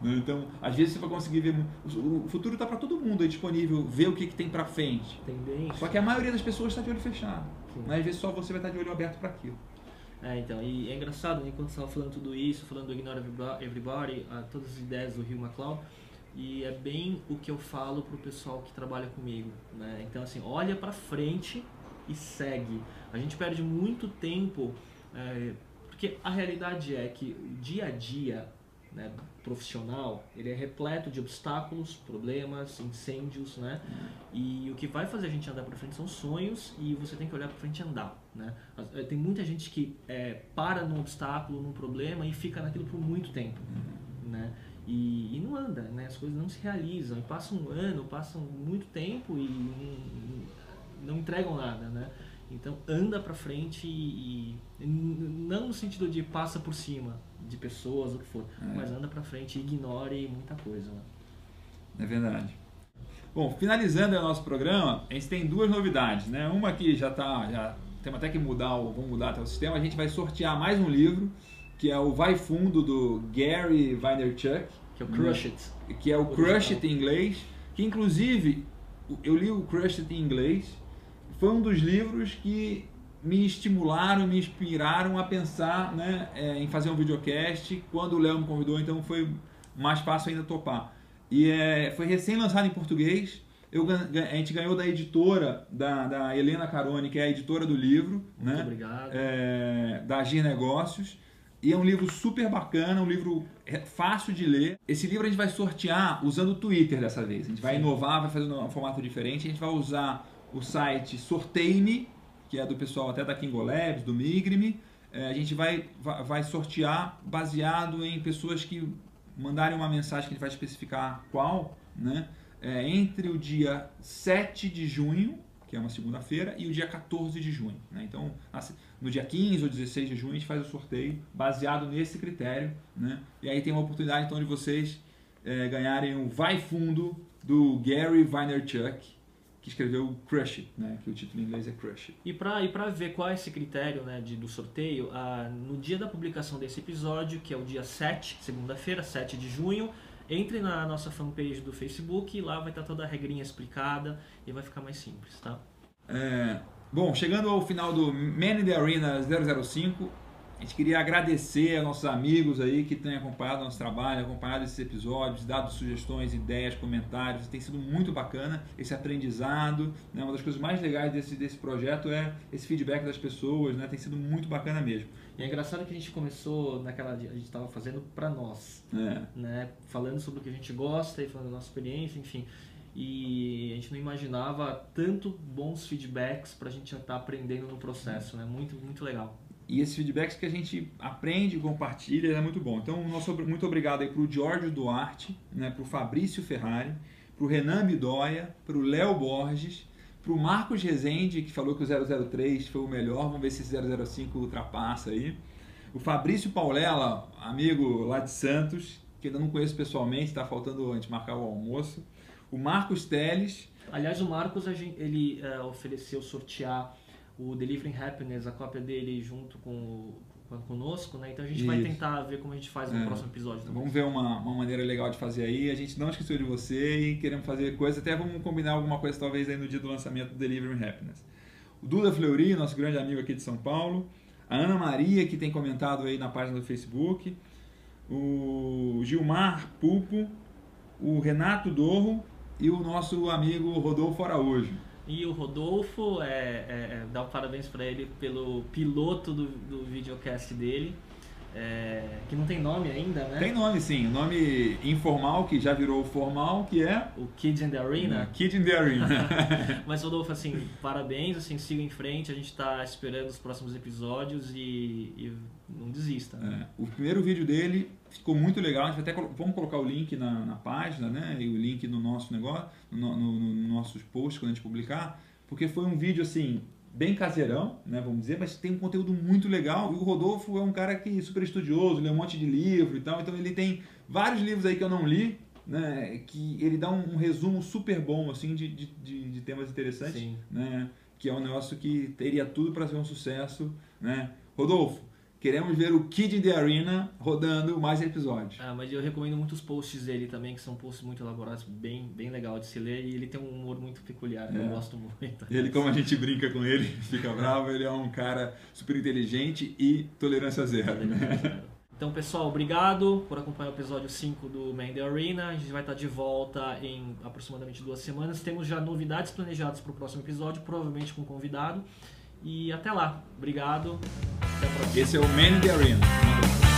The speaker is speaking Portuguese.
Né? Então, às vezes você vai conseguir ver. O futuro está para todo mundo aí disponível, ver o que, que tem para frente. Tendência. Só que a maioria das pessoas está de olho fechado. Né? Às vezes só você vai estar de olho aberto para aquilo. É, então, e é engraçado, né, quando você estava falando tudo isso, falando do Ignore Everybody, todas as ideias do Rio McCloud, e é bem o que eu falo pro pessoal que trabalha comigo, né? Então, assim, olha para frente e segue. A gente perde muito tempo, é, porque a realidade é que o dia a dia né, profissional, ele é repleto de obstáculos, problemas, incêndios, né? E o que vai fazer a gente andar para frente são sonhos e você tem que olhar para frente e andar, né? Eh, tem muita gente que é, para num obstáculo, num problema e fica naquilo por muito tempo, né? E, e, não anda, né? As coisas não se realizam, e passa um ano, passam muito tempo e não, não entregam nada, né? Então anda para frente e, e, não no sentido de passa por cima de pessoas, o que for, é. mas anda para frente e ignore muita coisa. Né? É verdade. Bom, finalizando o nosso programa, a gente tem duas novidades, né? Uma que já está, já temos até que mudar, o, vamos mudar até o sistema. A gente vai sortear mais um livro que é o Vai Fundo do Gary Vaynerchuk, que é o Crush It, que é o Crush It em inglês, que inclusive eu li o Crush It em inglês foi um dos livros que me estimularam, me inspiraram a pensar né, é, em fazer um videocast. Quando o Léo me convidou, então foi mais fácil ainda topar. E é, foi recém-lançado em português. Eu, a gente ganhou da editora, da, da Helena Carone, que é a editora do livro. Muito né? obrigado. É, da Agir Negócios. E é um livro super bacana, um livro fácil de ler. Esse livro a gente vai sortear usando o Twitter dessa vez. A gente vai Sim. inovar, vai fazer um formato diferente. A gente vai usar o site Sorteime, que é do pessoal até da Kingo Labs, do Migrime. É, a gente vai, vai sortear baseado em pessoas que mandarem uma mensagem que a gente vai especificar qual, né? É, entre o dia 7 de junho, que é uma segunda-feira, e o dia 14 de junho. Né? Então, no dia 15 ou 16 de junho, a gente faz o sorteio baseado nesse critério. Né? E aí tem uma oportunidade então de vocês é, ganharem o Vai Fundo do Gary Vaynerchuk, que escreveu Crush It, né? que o título em inglês é Crush It. E para e ver qual é esse critério né, de, do sorteio, ah, no dia da publicação desse episódio, que é o dia 7, segunda-feira, 7 de junho, entre na nossa fanpage do Facebook e lá vai estar toda a regrinha explicada e vai ficar mais simples, tá? É, bom, chegando ao final do Man in the Arena 005, a gente queria agradecer a nossos amigos aí que têm acompanhado nosso trabalho, acompanhado esses episódios, dado sugestões, ideias, comentários. Tem sido muito bacana esse aprendizado. Né? Uma das coisas mais legais desse, desse projeto é esse feedback das pessoas. Né? Tem sido muito bacana mesmo. E é engraçado que a gente começou naquela. A gente estava fazendo para nós. É. Né? Falando sobre o que a gente gosta e falando da nossa experiência, enfim e a gente não imaginava tanto bons feedbacks para a gente estar aprendendo no processo, né? Muito, muito legal. E esses feedbacks que a gente aprende e compartilha é muito bom. Então, nosso muito obrigado aí para o Giorgio Duarte, né, para o Fabrício Ferrari, para o Renan Bidóia, para o Léo Borges, para o Marcos Rezende, que falou que o 003 foi o melhor, vamos ver se esse 005 ultrapassa aí. O Fabrício Paulela, amigo lá de Santos, que ainda não conheço pessoalmente, está faltando a gente marcar o almoço. O Marcos Teles. Aliás, o Marcos ele é, ofereceu sortear o Delivering Happiness, a cópia dele junto com conosco, né? Então a gente Isso. vai tentar ver como a gente faz no é. próximo episódio. Também. Vamos ver uma, uma maneira legal de fazer aí. A gente não esqueceu de você e queremos fazer coisas, até vamos combinar alguma coisa talvez aí no dia do lançamento do Delivering Happiness. O Duda Fleury, nosso grande amigo aqui de São Paulo. A Ana Maria, que tem comentado aí na página do Facebook. O Gilmar Pulpo. O Renato Dorro e o nosso amigo Rodolfo Araújo. E o Rodolfo, é, é, é dá um parabéns para ele pelo piloto do, do videocast dele. É, que não tem nome ainda, né? Tem nome sim, o nome informal que já virou formal, que é o Kids in the Arena. Kid in the Arena. Mas Rodolfo, assim, parabéns, assim, siga em frente, a gente está esperando os próximos episódios e, e não desista. Né? É, o primeiro vídeo dele ficou muito legal, a gente até vamos colocar o link na, na página, né? E o link no nosso negócio, no, no, no nossos posts quando a gente publicar, porque foi um vídeo assim bem caseirão, né, vamos dizer, mas tem um conteúdo muito legal. E o Rodolfo é um cara que é super estudioso, lê um monte de livro e tal. Então ele tem vários livros aí que eu não li, né, que ele dá um, um resumo super bom assim de, de, de, temas interessantes, Sim. né, que é um negócio que teria tudo para ser um sucesso, né. Rodolfo, Queremos ver o Kid in the Arena rodando mais episódios. Ah, mas eu recomendo muitos posts dele também, que são posts muito elaborados, bem, bem legal de se ler. E ele tem um humor muito peculiar, eu É. gosto muito. Ele, como a gente brinca com ele, fica bravo, ele é um cara super inteligente e tolerância zero. Né? Então, pessoal, obrigado por acompanhar o episódio 5 do Man the Arena. A gente vai estar de volta em aproximadamente duas semanas. Temos já novidades planejadas para o próximo episódio, provavelmente com convidado. E até lá. Obrigado. Esse é o Man in the Arena.